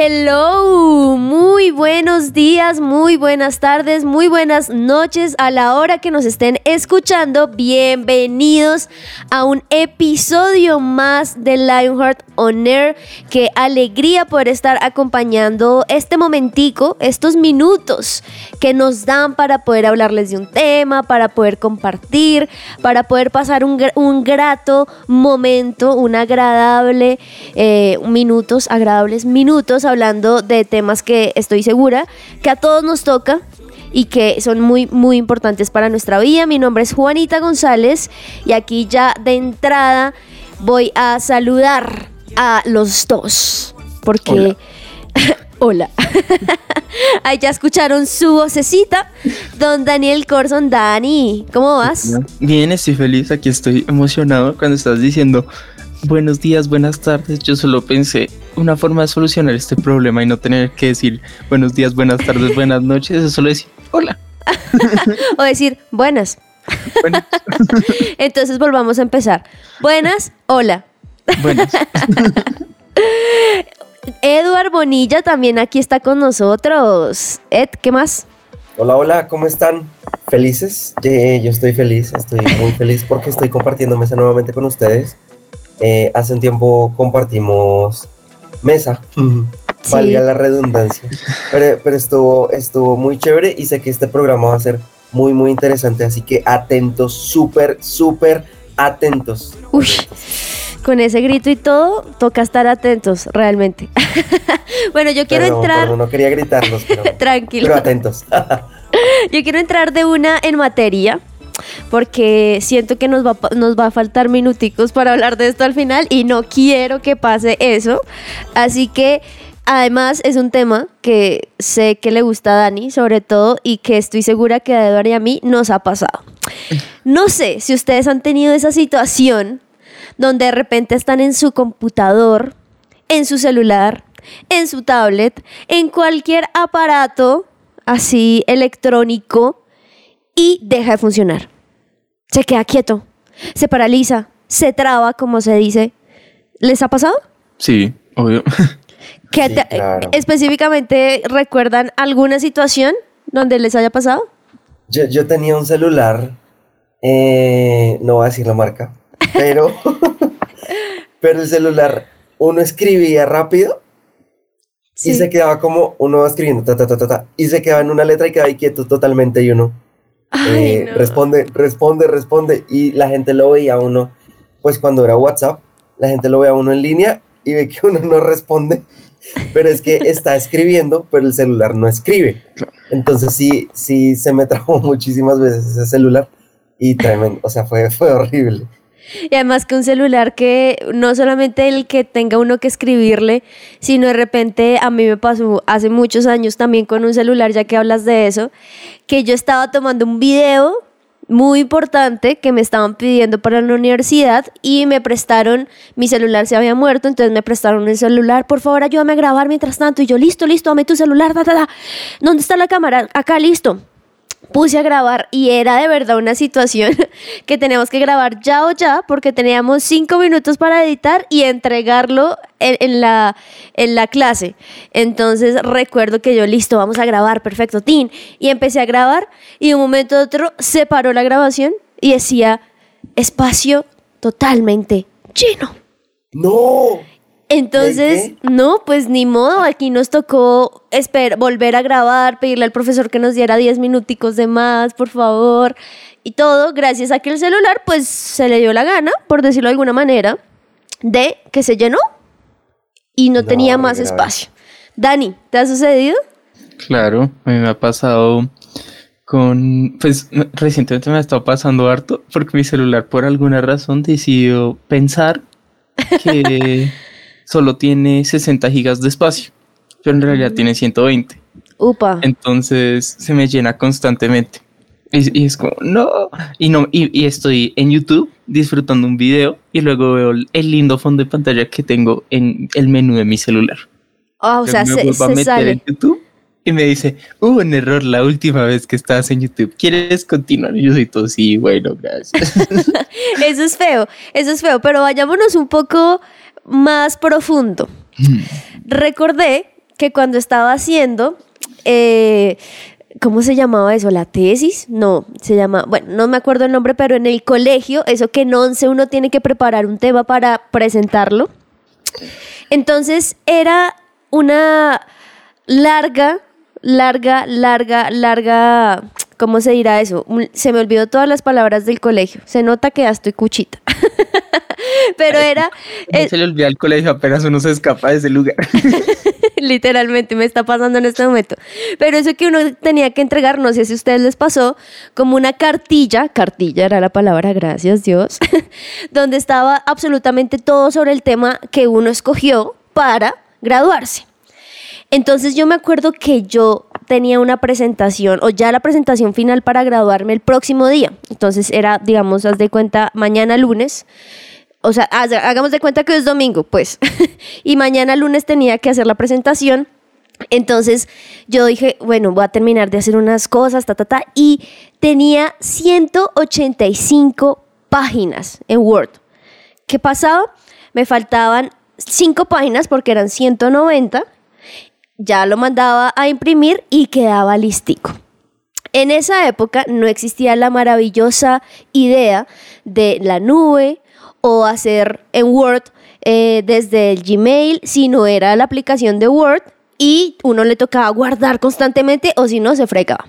Hello, muy buenos días, muy buenas tardes, muy buenas noches a la hora que nos estén escuchando. Bienvenidos a un episodio más de Lionheart On Air. Qué alegría poder estar acompañando este momentico, estos minutos que nos dan para poder hablarles de un tema, para poder compartir, para poder pasar un, un grato momento, un agradable eh, minutos, agradables minutos hablando de temas que estoy segura que a todos nos toca y que son muy, muy importantes para nuestra vida. Mi nombre es Juanita González y aquí ya de entrada voy a saludar a los dos porque... Hola. Ahí ya escucharon su vocecita. Don Daniel Corson. Dani, ¿cómo vas? Bien, estoy feliz, aquí estoy emocionado cuando estás diciendo buenos días, buenas tardes. Yo solo pensé una forma de solucionar este problema y no tener que decir buenos días, buenas tardes, buenas noches, es solo decir hola. O decir, buenas. Entonces volvamos a empezar. Buenas, hola. buenas. Eduard Bonilla también aquí está con nosotros. Ed, ¿qué más? Hola, hola, ¿cómo están? ¿Felices? Yo estoy feliz, estoy muy feliz porque estoy compartiendo mesa nuevamente con ustedes. Eh, hace un tiempo compartimos mesa, Sí. valga la redundancia, pero, pero estuvo, estuvo muy chévere y sé que este programa va a ser muy, muy interesante, así que atentos, súper, súper atentos. Uy, con ese grito y todo, toca estar atentos, realmente. bueno, yo quiero Perdón, entrar. perdón, no quería gritarlos, pero, Tranquilo. pero atentos. Yo quiero entrar de una en materia porque siento que nos va, nos va a faltar minuticos para hablar de esto al final y no quiero que pase eso. Así que además es un tema que sé que le gusta a Dani sobre todo y que estoy segura que a Eduardo y a mí nos ha pasado. No sé si ustedes han tenido esa situación donde de repente están en su computador, en su celular, en su tablet, en cualquier aparato así electrónico y deja de funcionar. Se queda quieto, se paraliza, se traba, como se dice. ¿Les ha pasado? Sí, obvio. ¿Qué Sí, te- claro. específicamente recuerdan alguna situación donde les haya pasado? Yo, yo tenía un celular, eh, no voy a decir la marca, pero, pero el celular, uno escribía rápido y se quedaba como, uno va escribiendo, ta, ta, ta, ta, ta, y se quedaba en una letra y quedaba ahí quieto totalmente y uno Ay, eh, no. responde, responde, responde, y la gente lo veía a uno, pues cuando era WhatsApp, la gente lo ve a uno en línea y ve que uno no responde, pero es que está escribiendo, pero el celular no escribe. Entonces sí, sí se me trabó muchísimas veces ese celular y tremendo, o sea, fue, fue horrible. Y además que un celular que no solamente el que tenga uno que escribirle, sino de repente a mí me pasó hace muchos años también con un celular, ya que hablas de eso, que yo estaba tomando un video muy importante que me estaban pidiendo para la universidad y me prestaron, mi celular se había muerto, entonces me prestaron el celular, por favor ayúdame a grabar mientras tanto, y yo listo, listo, dame tu celular, da, da, da. ¿dónde está la cámara? Acá, listo puse a grabar y era de verdad una situación que teníamos que grabar ya o ya porque teníamos cinco minutos para editar y entregarlo en, en la, en la clase. Entonces recuerdo que yo, listo, vamos a grabar, perfecto, tin. Y empecé a grabar y de un momento a otro se paró la grabación y decía espacio totalmente lleno. ¡No! Entonces, no, pues ni modo, aquí nos tocó esper volver a grabar, pedirle al profesor que nos diera 10 minuticos de más, por favor, y todo, gracias a que el celular, pues se le dio la gana, por decirlo de alguna manera, de que se llenó y no, No, tenía más grave. espacio. Dani, ¿te ha sucedido? Claro, a mí me ha pasado con, pues recientemente me ha estado pasando harto porque mi celular por alguna razón decidió pensar que solo tiene 60 gigas de espacio, pero en realidad tiene 120. Upa. Entonces se me llena constantemente. Y, y es como, no. Y, no y, y estoy en YouTube disfrutando un video y luego veo el, lindo fondo de pantalla que tengo en el menú de mi celular. Ah, o sea, me se, vuelvo a se meter sale. en YouTube y me dice, hubo un error la última vez que estabas en YouTube. ¿Quieres continuar? Y yo soy todo, sí, bueno, gracias. Eso es feo, eso es feo, pero vayámonos un poco más profundo. Recordé que cuando estaba haciendo, eh, ¿cómo se llamaba eso? ¿La tesis? No, se llama, bueno, no me acuerdo el nombre, pero en el colegio, eso que en 11 uno tiene que preparar un tema para presentarlo. Entonces era una larga, larga, larga, larga, ¿cómo se dirá eso? Se me olvidó todas las palabras del colegio. Se nota que ya estoy cuchita. Pero era, No eh, se le olvida el colegio, apenas uno se escapa de ese lugar. literalmente me está pasando en este momento. Pero eso que uno tenía que entregar, no sé si a ustedes les pasó, como una cartilla, cartilla era la palabra, gracias Dios, donde estaba absolutamente todo sobre el tema que uno escogió para graduarse. Entonces yo me acuerdo que yo tenía una presentación o ya la presentación final para graduarme el próximo día. Entonces era, digamos, haz de cuenta, mañana lunes. O sea, hagamos de cuenta que es domingo, pues. y mañana lunes tenía que hacer la presentación. Entonces yo dije, bueno, voy a terminar de hacer unas cosas, ta, ta, ta. Y tenía 185 páginas en Word. ¿Qué pasaba? Me faltaban 5 páginas porque eran 190 ya lo mandaba a imprimir y quedaba listico. En esa época no existía la maravillosa idea de la nube o hacer en Word eh, desde el Gmail, sino era la aplicación de Word y uno le tocaba guardar constantemente o si no se fregaba.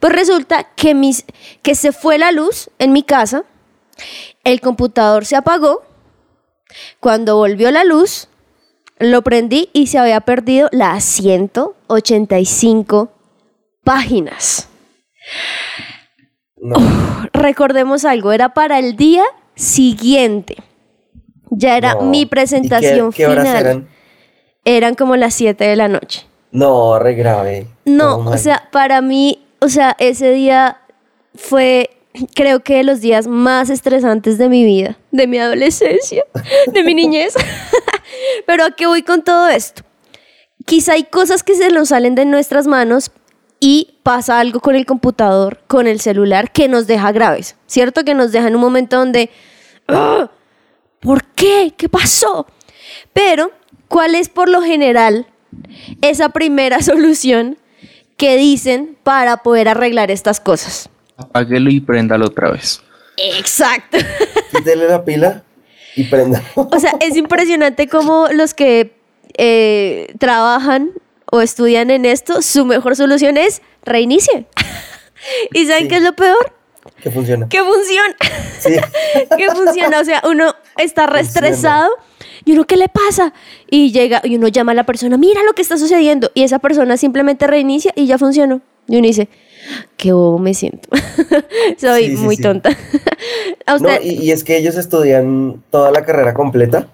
Pues resulta que, mis, que se fue la luz en mi casa, el computador se apagó, cuando volvió la luz, lo prendí y se había perdido las 185 páginas. No. Recordemos algo, era para el día siguiente. Ya era no. mi ¿Y presentación qué, qué horas final. eran? Eran como las 7 de la noche. No, re grave. No, o sea, para mí, o sea, ese día fue, creo que de los días más estresantes de mi vida, de mi adolescencia, de mi niñez. Pero ¿a qué voy con todo esto? Quizá hay cosas que se nos salen de nuestras manos y pasa algo con el computador, con el celular, que nos deja graves, ¿cierto? Que nos deja en un momento donde, "Ah, ¿por qué? ¿Qué pasó? Pero, ¿cuál es por lo general esa primera solución que dicen para poder arreglar estas cosas? Apáguelo y préndalo otra vez. Exacto. Quítele la pila y prenda. O sea, es impresionante cómo los que eh, trabajan o estudian en esto, su mejor solución es reinicie. ¿Y saben Sí. qué es lo peor? Que funciona. Que funciona. Sí. que funciona. O sea, uno está re Funciona. estresado y uno, ¿qué le pasa? Y llega y uno llama a la persona, mira lo que está sucediendo. Y esa persona simplemente reinicia y ya funcionó. Y uno dice, qué bobo me siento. Soy Sí, sí, muy sí. tonta. a No, y es que ellos estudian toda la carrera completa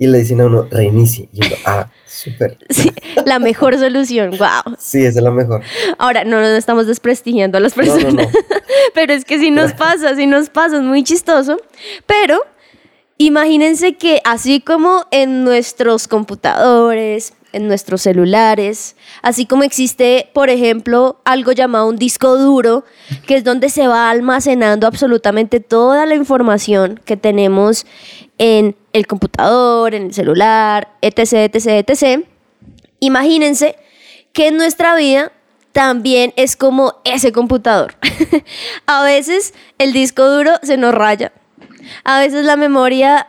y le dicen a uno, reinicie. Y uno, ah, súper. sí, la mejor solución. Wow. Sí, esa es la mejor. Ahora, no, no estamos desprestigiando a las personas. no, no. Pero es que si nos pasa, si nos pasa, es muy chistoso. Pero imagínense que así como en nuestros computadores, en nuestros celulares, así como existe, por ejemplo, algo llamado un disco duro, que es donde se va almacenando absolutamente toda la información que tenemos en el computador, en el celular, etc., etc., etc. Imagínense que en nuestra vida también es como ese computador. a veces el disco duro se nos raya, a veces la memoria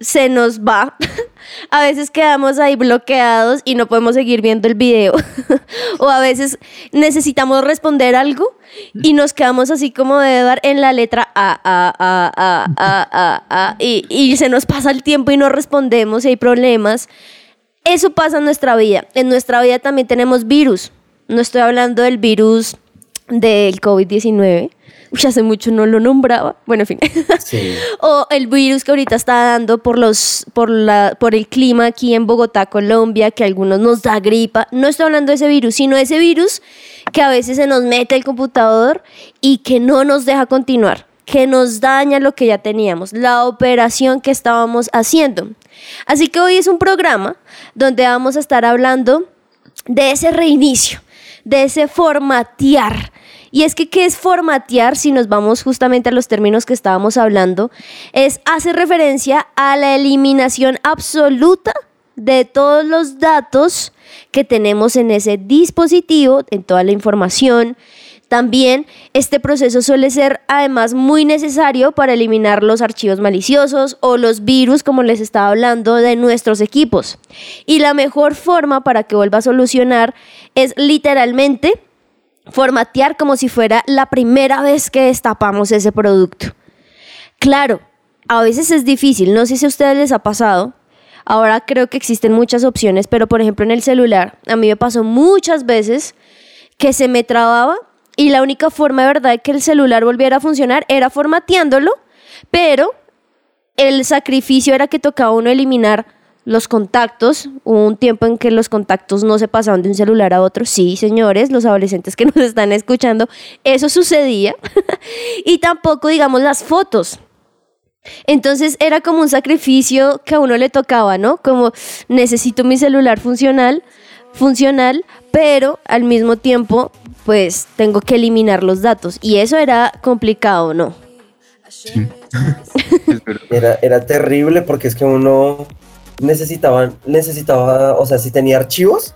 se nos va, a veces quedamos ahí bloqueados y no podemos seguir viendo el video, o a veces necesitamos responder algo y nos quedamos así como de dar en la letra A, A, A, A, A, A, A, y, y se nos pasa el tiempo y no respondemos y hay problemas. Eso pasa en nuestra vida. En nuestra vida también tenemos virus. No estoy hablando del virus del COVID-19, Uy, hace mucho no lo nombraba. Bueno, en fin. Sí. o el virus que ahorita está dando por los por la por el clima aquí en Bogotá, Colombia, que a algunos nos da gripa. No estoy hablando de ese virus, sino de ese virus que a veces se nos mete el computador y que no nos deja continuar, que nos daña lo que ya teníamos, la operación que estábamos haciendo. Así que hoy es un programa donde vamos a estar hablando de ese reinicio, de ese formatear. Y es que, ¿qué es formatear? Si nos vamos justamente a los términos que estábamos hablando, es hacer referencia a la eliminación absoluta de todos los datos que tenemos en ese dispositivo, en toda la información. También este proceso suele ser además muy necesario para eliminar los archivos maliciosos o los virus, como les estaba hablando, de nuestros equipos. Y la mejor forma para que vuelva a solucionar es literalmente formatear como si fuera la primera vez que destapamos ese producto. Claro, a veces es difícil, no sé si a ustedes les ha pasado. Ahora creo que existen muchas opciones, pero por ejemplo en el celular, a mí me pasó muchas veces que se me trababa y la única forma de verdad de que el celular volviera a funcionar era formateándolo, pero el sacrificio era que tocaba uno eliminar los contactos, hubo un tiempo en que los contactos no se pasaban de un celular a otro. Sí, señores, los adolescentes que nos están escuchando, eso sucedía. y tampoco, digamos, las fotos. Entonces era como un sacrificio que a uno le tocaba, ¿no? Como necesito mi celular funcional, funcional, pero al mismo tiempo, pues tengo que eliminar los datos. Y eso era complicado, ¿no? era, era terrible porque es que uno necesitaban, necesitaba, o sea, si tenía archivos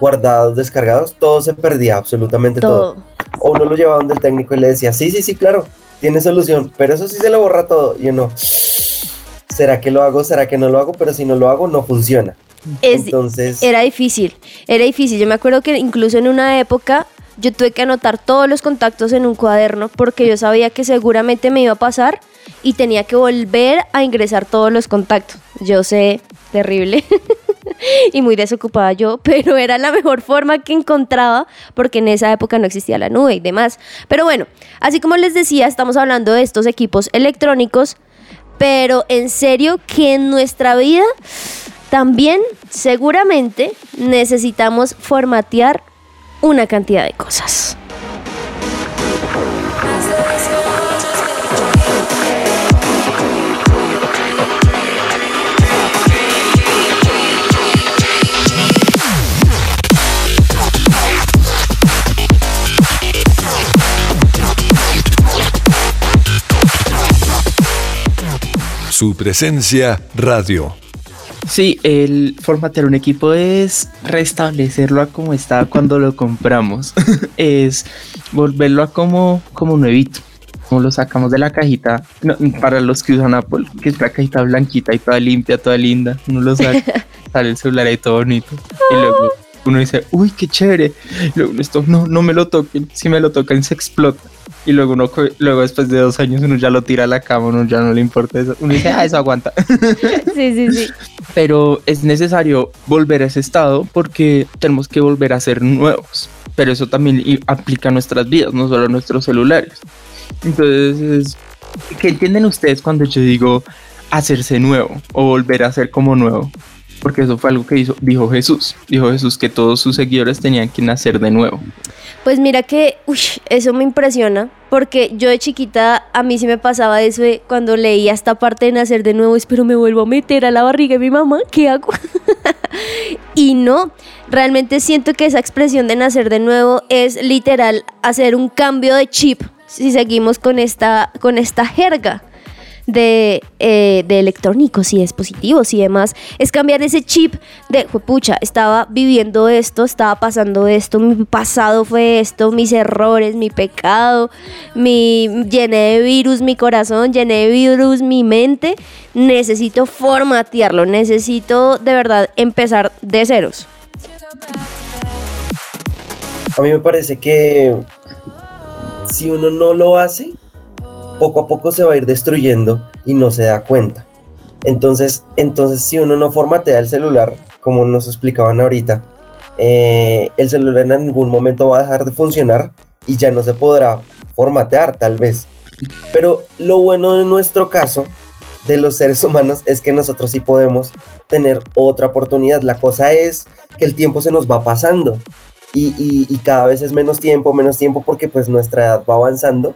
guardados, descargados, todo se perdía, absolutamente todo. O uno lo llevaba donde el técnico y le decía, sí, sí, sí, claro, tiene solución, pero eso sí se lo borra todo. Y uno, ¿será que lo hago? ¿Será que no lo hago? Pero si no lo hago, no funciona. Entonces... Era difícil, era difícil. Yo me acuerdo que incluso en una época yo tuve que anotar todos los contactos en un cuaderno porque yo sabía que seguramente me iba a pasar y tenía que volver a ingresar todos los contactos. Yo sé, terrible y muy desocupada yo, pero era la mejor forma que encontraba porque en esa época no existía la nube y demás. Pero bueno, así como les decía, estamos hablando de estos equipos electrónicos, pero en serio que en nuestra vida también seguramente necesitamos formatear una cantidad de cosas. Su presencia radio. Sí, el formatear un equipo es restablecerlo a como estaba cuando lo compramos. es volverlo a como, como nuevito. Como lo sacamos de la cajita. para los que usan Apple, que es la cajita blanquita y toda limpia, toda linda. Uno lo saca, sale el celular ahí todo bonito. Y luego uno dice, uy, qué chévere. Y luego esto, no, no me lo toquen. Si me lo tocan, se explota. Y luego uno, luego después de dos años, uno ya lo tira a la cama, uno ya no le importa eso. Uno dice, ah, eso aguanta. Sí, sí, sí. Pero es necesario volver a ese estado porque tenemos que volver a ser nuevos. Pero eso también aplica a nuestras vidas, no solo a nuestros celulares. Entonces, ¿qué entienden ustedes cuando yo digo hacerse nuevo o volver a ser como nuevo? Porque eso fue algo que dijo Jesús. Dijo Jesús que todos sus seguidores tenían que nacer de nuevo. Pues mira que uy, eso me impresiona, porque yo de chiquita a mí sí me pasaba eso cuando leía esta parte de nacer de nuevo, espero me vuelvo a meter a la barriga de mi mamá, ¿qué hago? y no, realmente siento que esa expresión de nacer de nuevo es literal hacer un cambio de chip si seguimos con esta, con esta jerga de, eh, de electrónicos y dispositivos y demás, es cambiar ese chip de, pucha, estaba viviendo esto, estaba pasando esto, mi pasado fue esto, mis errores, mi pecado, mi llené de virus mi corazón, llené de virus mi mente, necesito formatearlo, necesito de verdad empezar de ceros. A mí me parece que si uno no lo hace, poco a poco se va a ir destruyendo y no se da cuenta. Entonces, entonces si uno no formatea el celular, como nos explicaban ahorita, eh, el celular en algún momento va a dejar de funcionar y ya no se podrá formatear, tal vez. Pero lo bueno de nuestro caso, de los seres humanos, es que nosotros sí podemos tener otra oportunidad. La cosa es que el tiempo se nos va pasando y, y cada vez es menos tiempo, menos tiempo porque pues nuestra edad va avanzando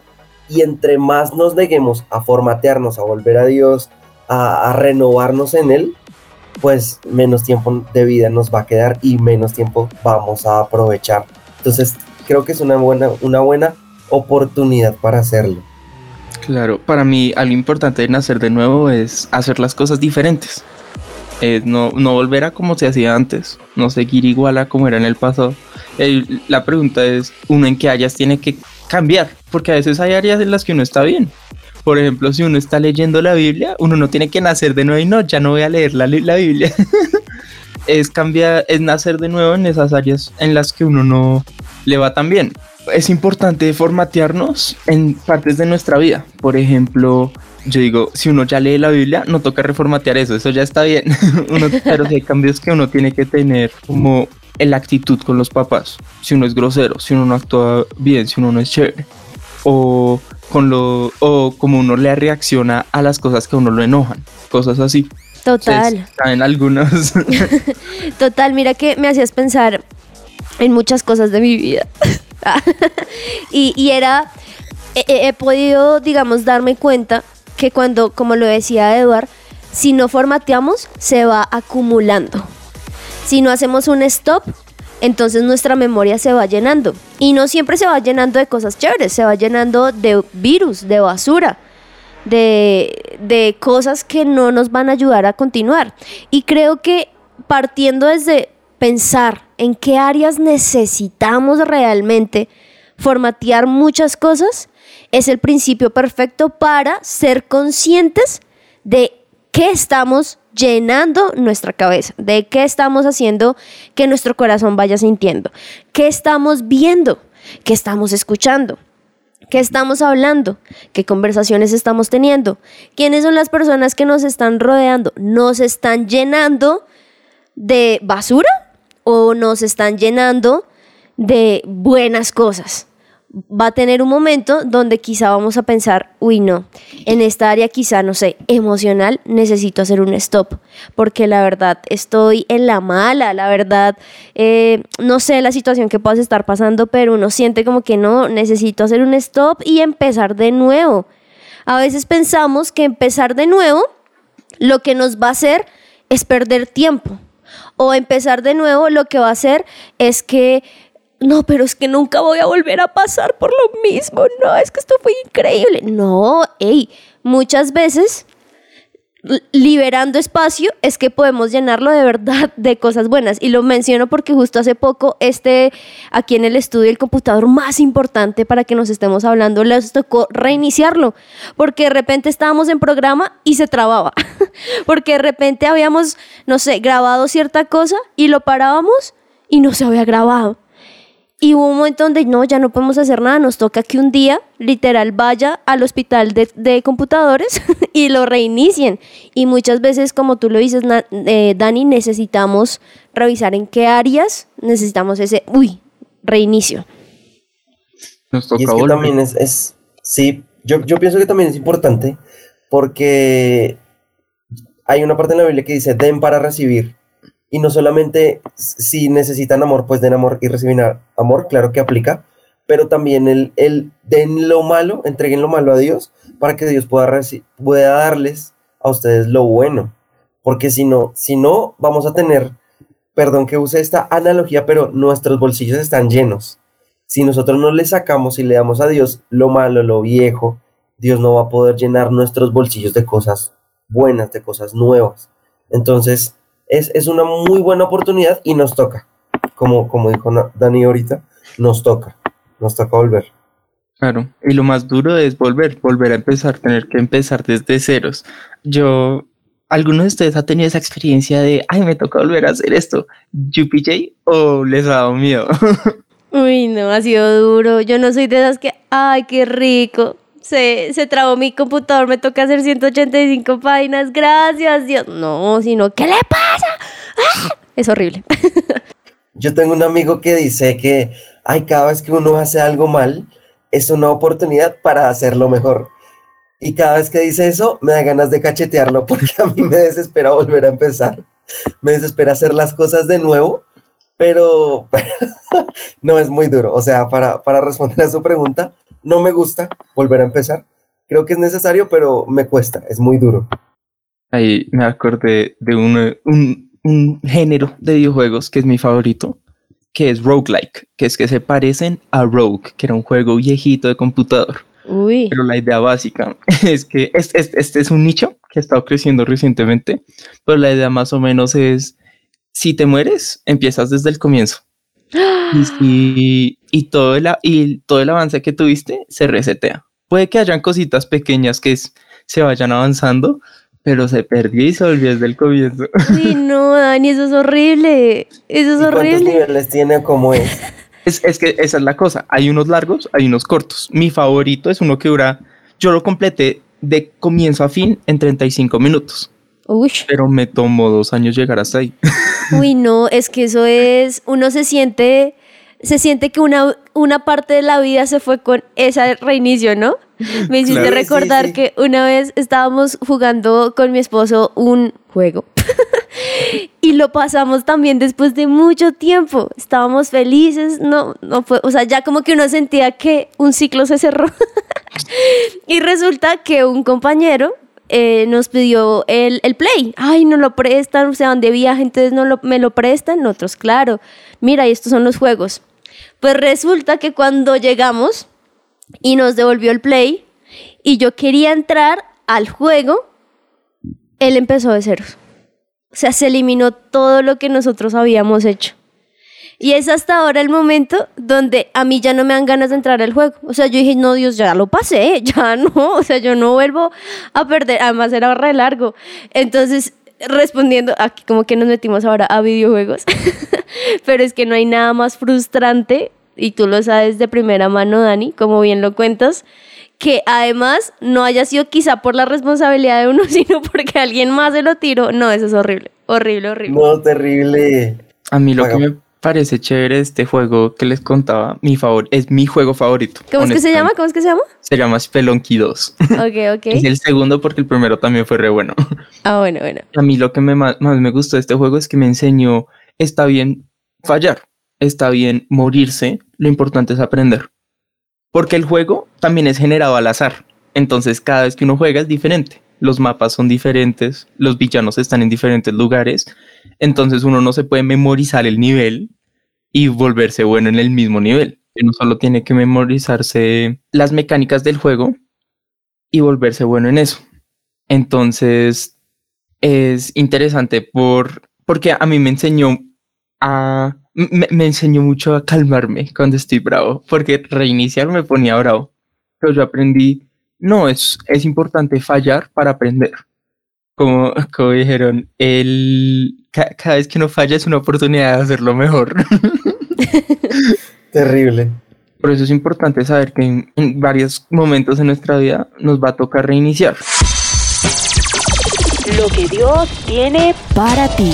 y entre más nos neguemos a formatearnos, a volver a Dios, a, renovarnos en Él, pues menos tiempo de vida nos va a quedar y menos tiempo vamos a aprovechar. Entonces, creo que es una buena, una buena oportunidad para hacerlo. Claro, para mí algo importante de nacer de nuevo es hacer las cosas diferentes. no, no volver a como se hacía antes, no seguir igual a como era en el pasado. la pregunta es, uno en qué áreas tiene que cambiar, porque a veces hay áreas en las que uno está bien. Por ejemplo, si uno está leyendo la Biblia, uno no tiene que nacer de nuevo y no, ya no voy a leer la, la Biblia. es cambiar, es nacer de nuevo en esas áreas en las que uno no le va tan bien. Es importante formatearnos en partes de nuestra vida. Por ejemplo, yo digo, si uno ya lee la Biblia, no toca reformatear eso, eso ya está bien. pero si hay cambios que uno tiene que tener como la actitud con los papás, si uno es grosero, si uno no actúa bien, si uno no es chévere, o con lo o como uno le reacciona a las cosas que a uno lo enojan, cosas así. Total. En algunos. Total, mira que me hacías pensar en muchas cosas de mi vida. y, y, era, he, he, podido, digamos, darme cuenta que cuando, como lo decía Eduard, si no formateamos, se va acumulando. Si no hacemos un stop, entonces nuestra memoria se va llenando. Y no siempre se va llenando de cosas chéveres, se va llenando de virus, de basura, de, de cosas que no nos van a ayudar a continuar. Y creo que partiendo desde pensar en qué áreas necesitamos realmente formatear muchas cosas, es el principio perfecto para ser conscientes de qué estamos llenando nuestra cabeza, de qué estamos haciendo que nuestro corazón vaya sintiendo, qué estamos viendo, qué estamos escuchando, qué estamos hablando, qué conversaciones estamos teniendo, quiénes son las personas que nos están rodeando, nos están llenando de basura o nos están llenando de buenas cosas va a tener un momento donde quizá vamos a pensar, uy, no, en esta área quizá, no sé, emocional, necesito hacer un stop, porque la verdad estoy en la mala, la verdad, eh, no sé la situación que puedas estar pasando, pero uno siente como que no, necesito hacer un stop y empezar de nuevo. A veces pensamos que empezar de nuevo lo que nos va a hacer es perder tiempo. O empezar de nuevo lo que va a hacer es que no, pero es que nunca voy a volver a pasar por lo mismo, no, es que esto fue increíble. No, hey, muchas veces liberando espacio es que podemos llenarlo de verdad de cosas buenas. Y lo menciono porque justo hace poco, este, aquí en el estudio, el computador más importante para que nos estemos hablando, les tocó reiniciarlo, porque de repente estábamos en programa y se trababa, porque de repente habíamos, no sé, grabado cierta cosa y lo parábamos y no se había grabado. Y hubo un momento donde no, ya no podemos hacer nada, nos toca que un día literal vaya al hospital de, computadores y lo reinicien. Y muchas veces, como tú lo dices, eh, Dani, necesitamos revisar en qué áreas necesitamos ese, uy, reinicio. Nos toca y es que también es, es sí, yo, yo pienso que también es importante porque hay una parte en la Biblia que dice, den para recibir. Y no solamente si necesitan amor, pues den amor y reciben amor, claro que aplica, pero también el, el den lo malo, entreguen lo malo a Dios para que Dios pueda, pueda darles a ustedes lo bueno. Porque si no, si no, vamos a tener, perdón que use esta analogía, pero nuestros bolsillos están llenos. Si nosotros no le sacamos y le damos a Dios lo malo, lo viejo, Dios no va a poder llenar nuestros bolsillos de cosas buenas, de cosas nuevas. Entonces, es, una muy buena oportunidad y nos toca. Como, como dijo Dani ahorita, nos toca, nos toca volver. Claro, y lo más duro es volver, volver a empezar, tener que empezar desde ceros. Yo, ¿alguno de ustedes ha tenido esa experiencia de, ay, me toca volver a hacer esto, UPJ, o les ha dado miedo? Uy, no, ha sido duro. Yo no soy de esas que, ay, qué rico se, se trabó mi computador, me toca hacer 185 páginas, gracias Dios. No, sino, ¿qué le pasa? ¡Ah! Es horrible. Yo tengo un amigo que dice que, ay, cada vez que uno hace algo mal, es una oportunidad para hacerlo mejor. Y cada vez que dice eso, me da ganas de cachetearlo porque a mí me desespera volver a empezar. Me desespera hacer las cosas de nuevo, pero, no es muy duro. O sea, para, para responder a su pregunta, no me gusta volver a empezar. Creo que es necesario, pero me cuesta, es muy duro. Ahí me acordé de un, un, un género de videojuegos que es mi favorito, que es roguelike, que es que se parecen a Rogue, que era un juego viejito de computador. Uy. Pero la idea básica es que este, este es un nicho que ha estado creciendo recientemente, pero la idea más o menos es, si te mueres, empiezas desde el comienzo. Y, y, todo el, y todo el avance que tuviste se resetea. Puede que hayan cositas pequeñas que se vayan avanzando, pero se perdió y se volvió desde el comienzo. Uy, no, Dani, eso es horrible. Eso es ¿Y horrible. ¿Cuántos niveles tiene como es? Es, es que esa es la cosa. Hay unos largos, hay unos cortos. Mi favorito es uno que dura, yo lo completé de comienzo a fin en 35 minutos, Uy. pero me tomó dos años llegar hasta ahí. Uy, no, es que eso es, uno se siente, se siente que una, una parte de la vida se fue con ese reinicio, ¿no? Me hiciste Claro. Recordar sí. que una vez estábamos jugando con mi esposo un juego y lo pasamos también después de mucho tiempo. Estábamos felices, no, no fue, o sea, ya como que uno sentía que un ciclo se cerró. y resulta que un compañero eh, nos pidió el, el play. Ay, no lo prestan, o sea, de viaje, entonces no lo, me lo prestan. Nosotros, claro, mira, y estos son los juegos. Pues resulta que cuando llegamos y nos devolvió el play y yo quería entrar al juego, él empezó de ceros. O sea, se eliminó todo lo que nosotros habíamos hecho. Y es hasta ahora el momento donde a mí ya no me dan ganas de entrar al juego. O sea, yo dije, no, Dios, ya lo pasé, ya no. O sea, yo no vuelvo a perder. Además, era re largo. Entonces, respondiendo, aquí como que nos metimos ahora a videojuegos. Pero es que no hay nada más frustrante, y tú lo sabes de primera mano, Dani, como bien lo cuentas, que además no haya sido quizá por la responsabilidad de uno, sino porque alguien más se lo tiró. No, eso es horrible. Horrible, horrible. No, terrible. A mí lo que me parece chévere este juego que les contaba, mi favor, es mi juego favorito. ¿Cómo es que se llama? ¿Cómo es que se llama? Se llama Spelunky 2. Ok, ok. Es el segundo porque el primero también fue re bueno. Ah, bueno, bueno. A mí lo que me más, me gustó de este juego es que me enseñó, está bien fallar, está bien morirse, lo importante es aprender. Porque el juego también es generado al azar. Entonces cada vez que uno juega es diferente. Los mapas son diferentes, los villanos están en diferentes lugares. Entonces uno no se puede memorizar el nivel y volverse bueno en el mismo nivel. Uno solo tiene que memorizarse las mecánicas del juego y volverse bueno en eso. Entonces es interesante por, porque a mí me enseñó a... Me, enseñó mucho a calmarme cuando estoy bravo, porque reiniciar me ponía bravo. Pero yo aprendí, no, es, es importante fallar para aprender. Como, como dijeron, el, ca- cada vez que uno falla es una oportunidad de hacerlo mejor. Terrible. Por eso es importante saber que en, en varios momentos en nuestra vida nos va a tocar reiniciar. Lo que Dios tiene Para ti.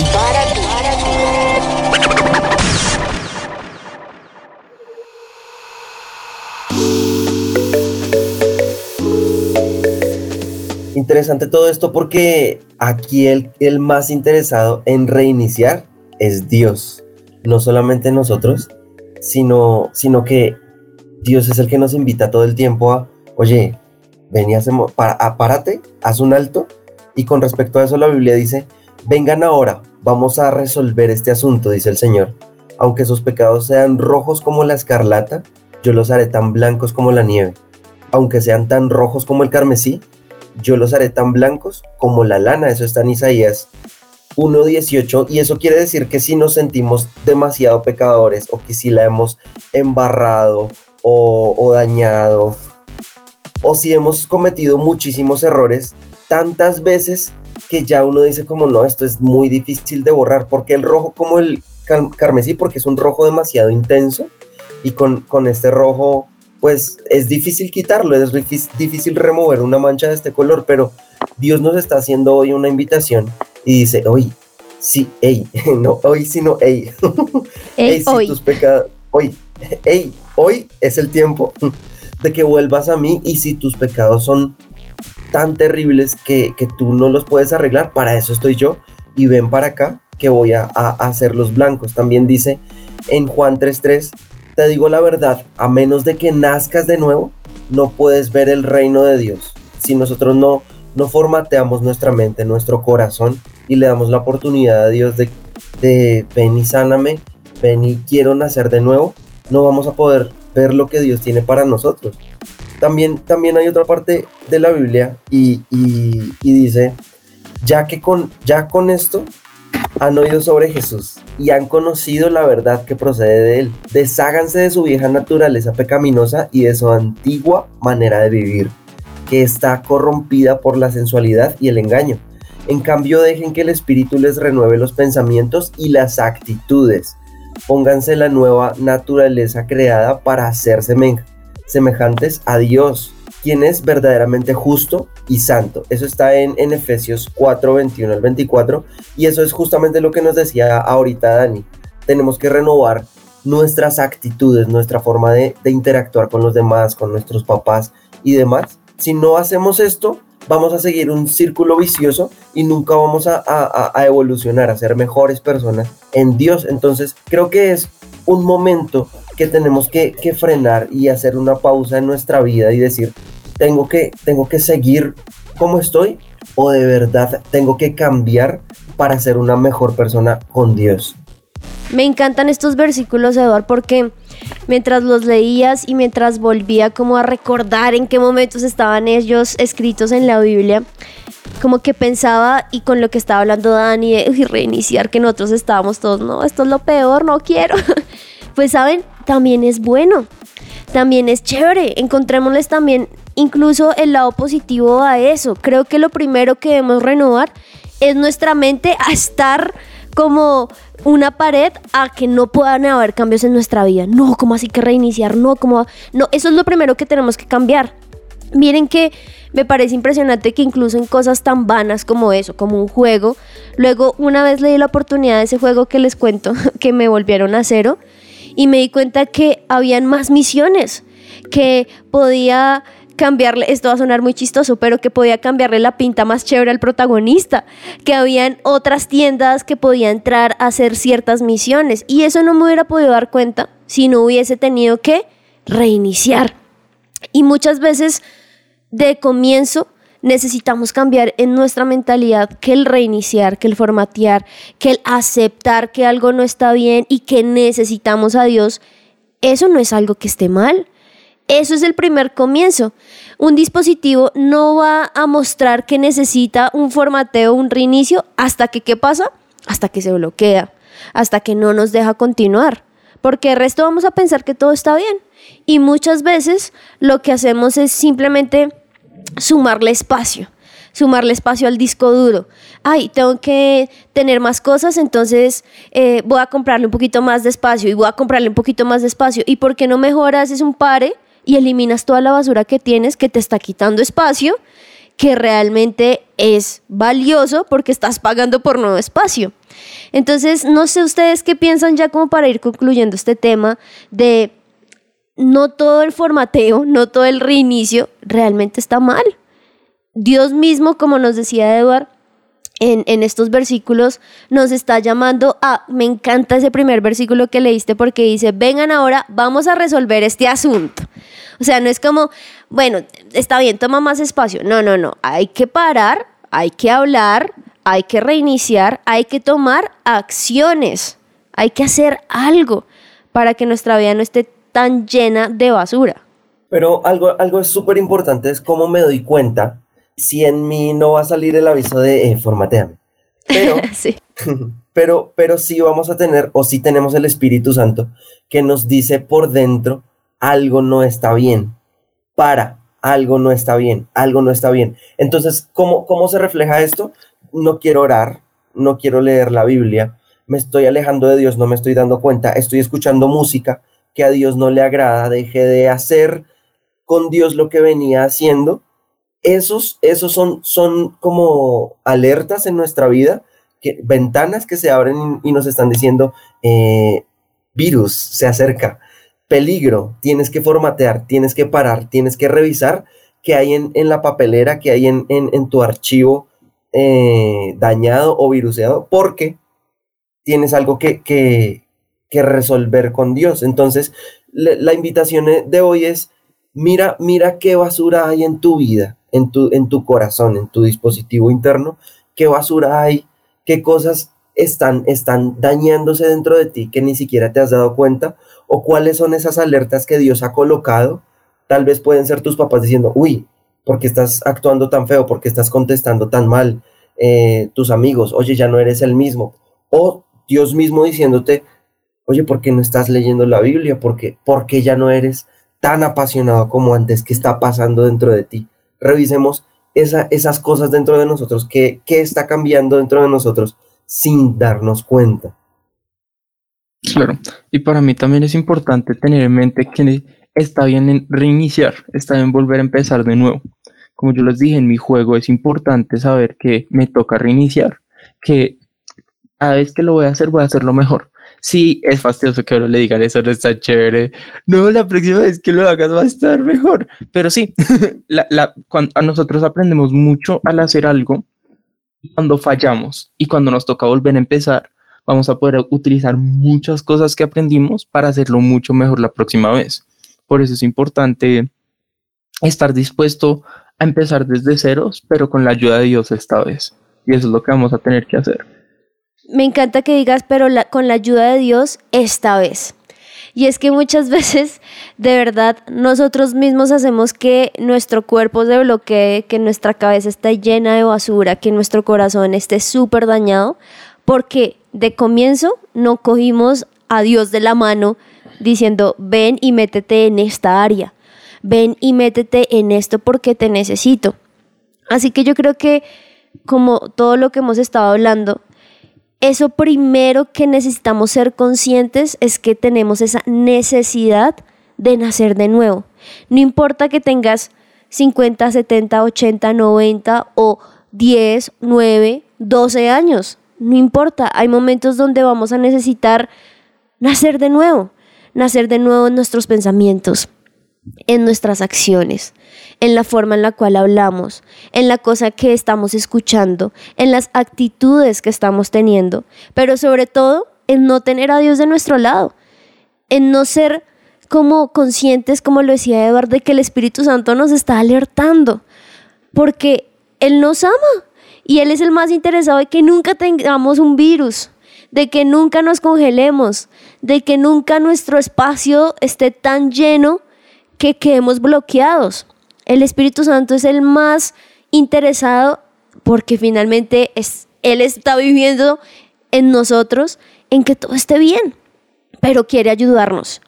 Interesante todo esto porque aquí el, el más interesado en reiniciar es Dios. No solamente nosotros, sino, sino que Dios es el que nos invita todo el tiempo a, oye, ven y hacemos, pa- a- párate, haz un alto. Y con respecto a eso la Biblia dice, vengan ahora, vamos a resolver este asunto, dice el Señor. Aunque sus pecados sean rojos como la escarlata, yo los haré tan blancos como la nieve. Aunque sean tan rojos como el carmesí, yo los haré tan blancos como la lana. Eso está en Isaías 1.18 y eso quiere decir que si nos sentimos demasiado pecadores o que si la hemos embarrado o, dañado o si hemos cometido muchísimos errores tantas veces que ya uno dice como no, esto es muy difícil de borrar porque el rojo como el car- carmesí porque es un rojo demasiado intenso y con, con este rojo pues es difícil quitarlo, es difí- difícil remover una mancha de este color, pero Dios nos está haciendo hoy una invitación y dice, hoy, sí, ey, no, hoy, sino, ey, Ey, Ey, si hoy. tus pecados, hoy, ey, hoy es el tiempo de que vuelvas a mí y si tus pecados son tan terribles que, que tú no los puedes arreglar, para eso estoy yo y ven para acá que voy a, a hacerlos blancos. También dice en Juan 3.3, te digo la verdad, a menos de que nazcas de nuevo, no puedes ver el reino de Dios. Si nosotros no, no formateamos nuestra mente, nuestro corazón y le damos la oportunidad a Dios de, de ven y sáname, ven y quiero nacer de nuevo, no vamos a poder ver lo que Dios tiene para nosotros. También, también hay otra parte de la Biblia y, y, dice, ya que con, ya con esto han oído sobre Jesús y han conocido la verdad que procede de él. Desháganse de su vieja naturaleza pecaminosa y de su antigua manera de vivir, que está corrompida por la sensualidad y el engaño. En cambio, dejen que el Espíritu les renueve los pensamientos y las actitudes. Pónganse la nueva naturaleza creada para ser semejantes a Dios quien es verdaderamente justo y santo. Eso está en, Efesios 4, 21 al 24. Y eso es justamente lo que nos decía ahorita Dani. Tenemos que renovar nuestras actitudes, nuestra forma de, interactuar con los demás, con nuestros papás y demás. Si no hacemos esto, vamos a seguir un círculo vicioso y nunca vamos a, evolucionar, a ser mejores personas en Dios. Entonces, creo que es un momento que tenemos que, que, frenar y hacer una pausa en nuestra vida y decir, tengo que, tengo que seguir como estoy o de verdad tengo que cambiar para ser una mejor persona con Dios. Me encantan estos versículos, Eduard, porque mientras los leías y mientras volvía como a recordar en qué momentos estaban ellos escritos en la Biblia, como que pensaba y con lo que estaba hablando Dani de reiniciar, que nosotros estábamos todos, no, esto es lo peor, no quiero. Pues saben, también es bueno, también es chévere, encontrémosles también incluso el lado positivo a eso. Creo que lo primero que debemos renovar es nuestra mente a estar como una pared a que no puedan haber cambios en nuestra vida. No, como así que reiniciar? No, como no, eso es lo primero que tenemos que cambiar. Miren que me parece impresionante que incluso en cosas tan vanas como eso, como un juego, luego una vez le di la oportunidad de ese juego que les cuento, que me volvieron a cero, y me di cuenta que habían más misiones, que podía cambiarle, esto va a sonar muy chistoso, pero que podía cambiarle la pinta más chévere al protagonista, que habían otras tiendas que podía entrar a hacer ciertas misiones y eso no me hubiera podido dar cuenta si no hubiese tenido que reiniciar. Y muchas veces de comienzo necesitamos cambiar en nuestra mentalidad que el reiniciar, que el formatear, que el aceptar que algo no está bien y que necesitamos a Dios, eso no es algo que esté mal eso es el primer comienzo. Un dispositivo no va a mostrar que necesita un formateo, un reinicio, hasta que, ¿qué pasa? Hasta que se bloquea, hasta que no nos deja continuar. Porque el resto vamos a pensar que todo está bien. Y muchas veces lo que hacemos es simplemente sumarle espacio sumarle espacio al disco duro. Ay, tengo que tener más cosas, entonces eh, voy a comprarle un poquito más de espacio y voy a comprarle un poquito más de espacio. ¿Y por qué no mejoras? Es un pare y eliminas toda la basura que tienes que te está quitando espacio, que realmente es valioso porque estás pagando por nuevo espacio. Entonces, no sé ustedes qué piensan ya como para ir concluyendo este tema de no todo el formateo, no todo el reinicio realmente está mal. Dios mismo, como nos decía Eduard, en, estos versículos nos está llamando a, me encanta ese primer versículo que leíste porque dice, vengan ahora, vamos a resolver este asunto. O sea, no es como, bueno, está bien, toma más espacio. No, no, no, hay que parar, hay que hablar, hay que reiniciar, hay que tomar acciones, hay que hacer algo para que nuestra vida no esté tan llena de basura. Pero algo, algo súper importante es cómo me doy cuenta si en mí no va a salir el aviso de eh, formateame. Pero, sí. pero, pero sí vamos a tener, o sí tenemos el Espíritu Santo que nos dice por dentro algo no está bien. Para, algo no está bien, algo no está bien. Entonces, ¿cómo, cómo se refleja esto? No quiero orar, no quiero leer la Biblia, me estoy alejando de Dios, no me estoy dando cuenta, estoy escuchando música que a Dios no le agrada, dejé de hacer con Dios lo que venía haciendo esos, esos son, son como alertas en nuestra vida, que, ventanas que se abren y, nos están diciendo, eh, virus se acerca. peligro, tienes que formatear, tienes que parar, tienes que revisar qué hay en, la papelera, qué hay en, en, tu archivo eh, dañado o viruseado, porque tienes algo que, que, resolver con Dios. Entonces, la invitación de hoy es, mira, mira qué basura hay en tu vida, en tu, en tu corazón, en tu dispositivo interno, qué basura hay, qué cosas están, están dañándose dentro de ti que ni siquiera te has dado cuenta, o cuáles son esas alertas que Dios ha colocado. Tal vez pueden ser tus papás diciendo, uy, ¿por qué estás actuando tan feo? ¿Por qué estás contestando tan mal? Eh, tus amigos, oye, ya no eres el mismo. O Dios mismo diciéndote, oye, ¿por qué no estás leyendo la Biblia? ¿Por qué, ¿Por qué ya no eres tan apasionado como antes? ¿Qué está pasando dentro de ti? Revisemos esa, esas cosas dentro de nosotros, qué, qué está cambiando dentro de nosotros sin darnos cuenta. Claro, y para mí también es importante tener en mente que está bien en reiniciar, está bien volver a empezar de nuevo. Como yo les dije en mi juego, es importante saber que me toca reiniciar, que cada vez que lo voy a hacer, voy a hacerlo mejor. Sí, es fastidioso que ahora le digan eso, no está chévere. No, la próxima vez que lo hagas va a estar mejor. Pero sí, cuando, a nosotros aprendemos mucho al hacer algo cuando fallamos y cuando nos toca volver a empezar, vamos a poder utilizar muchas cosas que aprendimos para hacerlo mucho mejor la próxima vez. Por eso es importante estar dispuesto a empezar desde ceros, pero con la ayuda de Dios esta vez. Y eso es lo que vamos a tener que hacer. Me encanta que digas, pero con la ayuda de Dios esta vez. Y es que muchas veces, de verdad, nosotros mismos hacemos que nuestro cuerpo se bloquee, que nuestra cabeza esté llena de basura, que nuestro corazón esté súper dañado, porque de comienzo no cogimos a Dios de la mano diciendo, ven y métete en esta área, ven y métete en esto porque te necesito. Así que yo creo que como todo lo que hemos estado hablando, eso primero que necesitamos ser conscientes es que tenemos esa necesidad de nacer de nuevo. No importa que tengas 50, 70, 80, 90 o 10, 9, 12 años. No importa, hay momentos donde vamos a necesitar nacer de nuevo, nacer de nuevo en nuestros pensamientos, en nuestras acciones, en la forma en la cual hablamos, en la cosa que estamos escuchando, en las actitudes que estamos teniendo, pero sobre todo en no tener a Dios de nuestro lado, en no ser como conscientes, como lo decía Eduardo, de que el Espíritu Santo nos está alertando, porque Él nos ama y Él es el más interesado de que nunca tengamos un virus, de que nunca nos congelemos, de que nunca nuestro espacio esté tan lleno que quedemos bloqueados. El Espíritu Santo es el más interesado porque finalmente es, Él está viviendo en nosotros en que todo esté bien, pero quiere ayudarnos,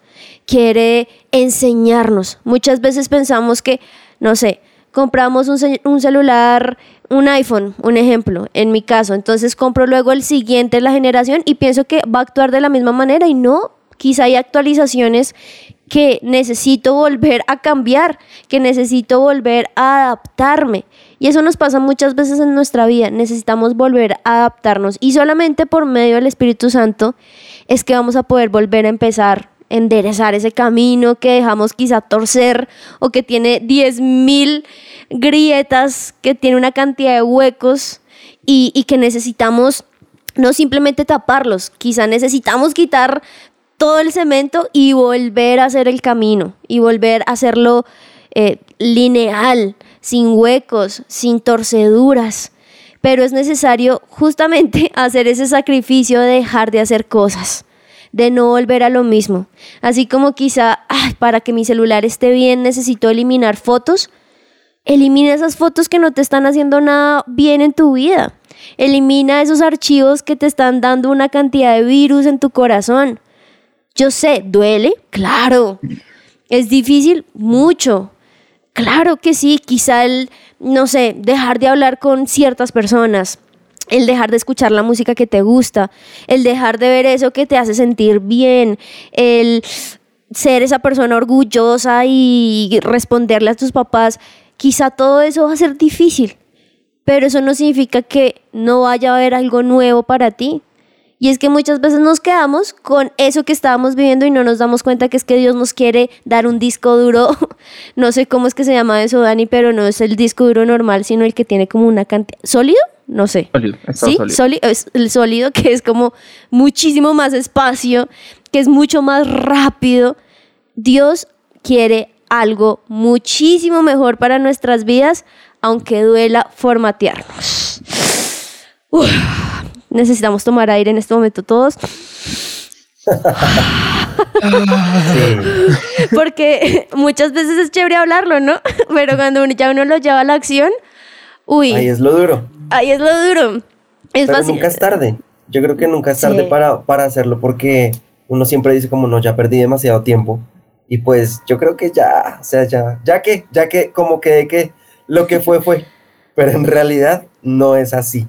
quiere enseñarnos. Muchas veces pensamos que, no sé, compramos un, un celular un iPhone, un ejemplo, en mi caso, entonces compro luego el siguiente la generación y pienso que va a actuar de la misma manera y no, quizá hay actualizaciones que necesito volver a cambiar, que necesito volver a adaptarme. Y eso nos pasa muchas veces en nuestra vida, necesitamos volver a adaptarnos. Y solamente por medio del Espíritu Santo es que vamos a poder volver a empezar enderezar ese camino que dejamos quizá torcer o que tiene 10.000 grietas, que tiene una cantidad de huecos y, que necesitamos no simplemente taparlos, quizá necesitamos quitar todo el cemento y volver a hacer el camino y volver a hacerlo eh, lineal, sin huecos, sin torceduras. Pero es necesario justamente hacer ese sacrificio de dejar de hacer cosas de no volver a lo mismo. Así como quizá, para que mi celular esté bien necesito eliminar fotos, elimina esas fotos que no te están haciendo nada bien en tu vida. Elimina esos archivos que te están dando una cantidad de virus en tu corazón. Yo sé, ¿duele? Claro. ¿Es difícil? Mucho. Claro que sí, quizá el, no sé, dejar de hablar con ciertas personas el dejar de escuchar la música que te gusta, el dejar de ver eso que te hace sentir bien, el ser esa persona orgullosa y responderle a tus papás, quizá todo eso va a ser difícil, pero eso no significa que no vaya a haber algo nuevo para ti. Y es que muchas veces nos quedamos con eso que estábamos viviendo y no nos damos cuenta que es que Dios nos quiere dar un disco duro. No sé cómo es que se llama eso, Dani, pero no es el disco duro normal, sino el que tiene como una cantidad. ¿Sólido? No sé. Sólido, Sí, sólido. sólido, es el sólido que es como muchísimo más espacio, que es mucho más rápido. Dios quiere algo muchísimo mejor para nuestras vidas, aunque duela formatearnos. Uf, necesitamos tomar aire en este momento todos, Sí. porque muchas veces es chévere hablarlo, ¿no? Pero cuando ya uno lo lleva a la acción, uy, Ahí es lo duro. ahí es lo duro. Es Pero fácil. nunca es tarde. Yo creo que nunca es tarde Sí. para, para hacerlo porque uno siempre dice como no, ya perdí demasiado tiempo. Y pues yo creo que ya, o sea, ya, ya que, ya que como que de que lo que fue fue. Pero en realidad no es así.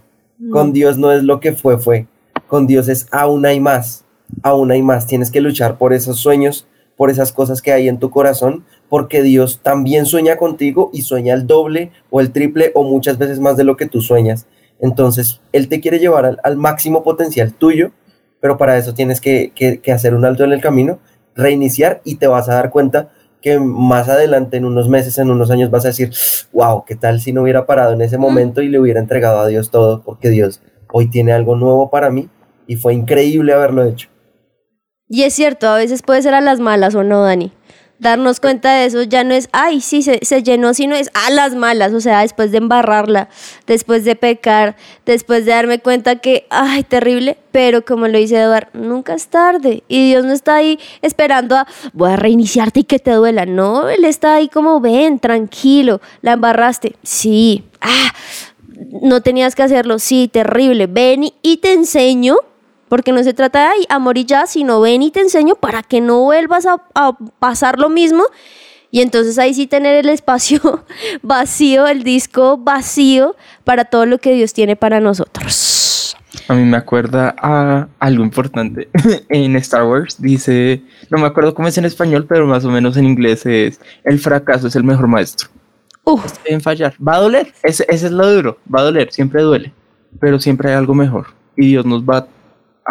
Con Dios no es lo que fue fue. Con Dios es aún hay más. Aún hay más. Tienes que luchar por esos sueños, por esas cosas que hay en tu corazón, porque Dios también sueña contigo y sueña el doble o el triple o muchas veces más de lo que tú sueñas. Entonces, Él te quiere llevar al, máximo potencial tuyo, pero para eso tienes que, que- que hacer un alto en el camino, reiniciar y te vas a dar cuenta que más adelante, en unos meses, en unos años, vas a decir, wow, ¿qué tal si no hubiera parado en ese momento y le hubiera entregado a Dios todo? Porque Dios hoy tiene algo nuevo para mí y fue increíble haberlo hecho. Y es cierto, a veces puede ser a las malas o no, Dani. Darnos cuenta de eso ya no es, ay, sí, se, se llenó, sino es a las malas, o sea, después de embarrarla, después de pecar, después de darme cuenta que, ay, terrible, pero como lo dice Eduard, nunca es tarde. Y Dios no está ahí esperando a, voy a reiniciarte y que te duela. No, Él está ahí como, ven, tranquilo, la embarraste. Sí, ah, no tenías que hacerlo, sí, terrible, ven y- y te enseño porque no se trata de "Ay, amor y ya, sino ven y te enseño para que no vuelvas a, a pasar lo mismo. Y entonces ahí sí tener el espacio vacío, el disco vacío para todo lo que Dios tiene para nosotros. A mí me acuerda a algo importante. en Star Wars dice, no me acuerdo cómo es en español, pero más o menos en inglés es, el fracaso es el mejor maestro. Uf, En fallar. Va a doler. Ese, ese es lo duro. Va a doler. Siempre duele. Pero siempre hay algo mejor. Y Dios nos va a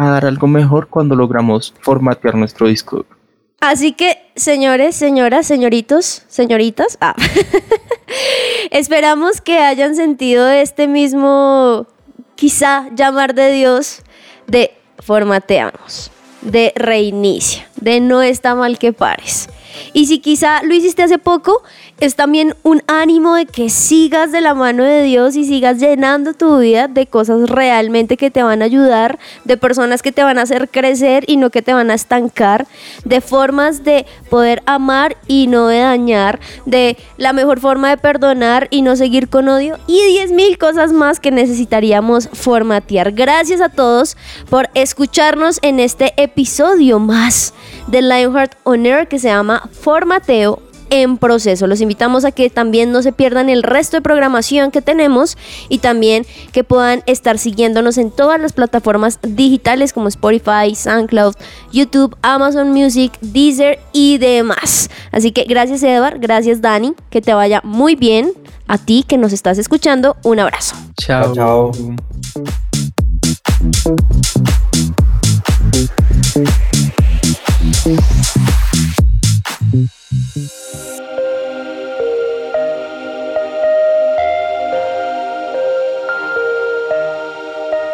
dar algo mejor cuando logramos formatear nuestro disco. Así que, señores, señoras, señoritos, señoritas, ah, esperamos que hayan sentido este mismo, quizá, llamar de Dios de formateamos, de reinicia, de no está mal que pares. Y si quizá lo hiciste hace poco, es también un ánimo de que sigas de la mano de Dios y sigas llenando tu vida de cosas realmente que te van a ayudar, de personas que te van a hacer crecer y no que te van a estancar, de formas de poder amar y no de dañar, de la mejor forma de perdonar y no seguir con odio y 10 mil cosas más que necesitaríamos formatear. Gracias a todos por escucharnos en este episodio más de Lionheart On Air que se llama Formateo en proceso. Los invitamos a que también no se pierdan el resto de programación que tenemos y también que puedan estar siguiéndonos en todas las plataformas digitales como Spotify, SoundCloud, YouTube, Amazon Music, Deezer y demás. Así que gracias Edward, gracias Dani, que te vaya muy bien. A ti que nos estás escuchando, un abrazo. Chao. Chao.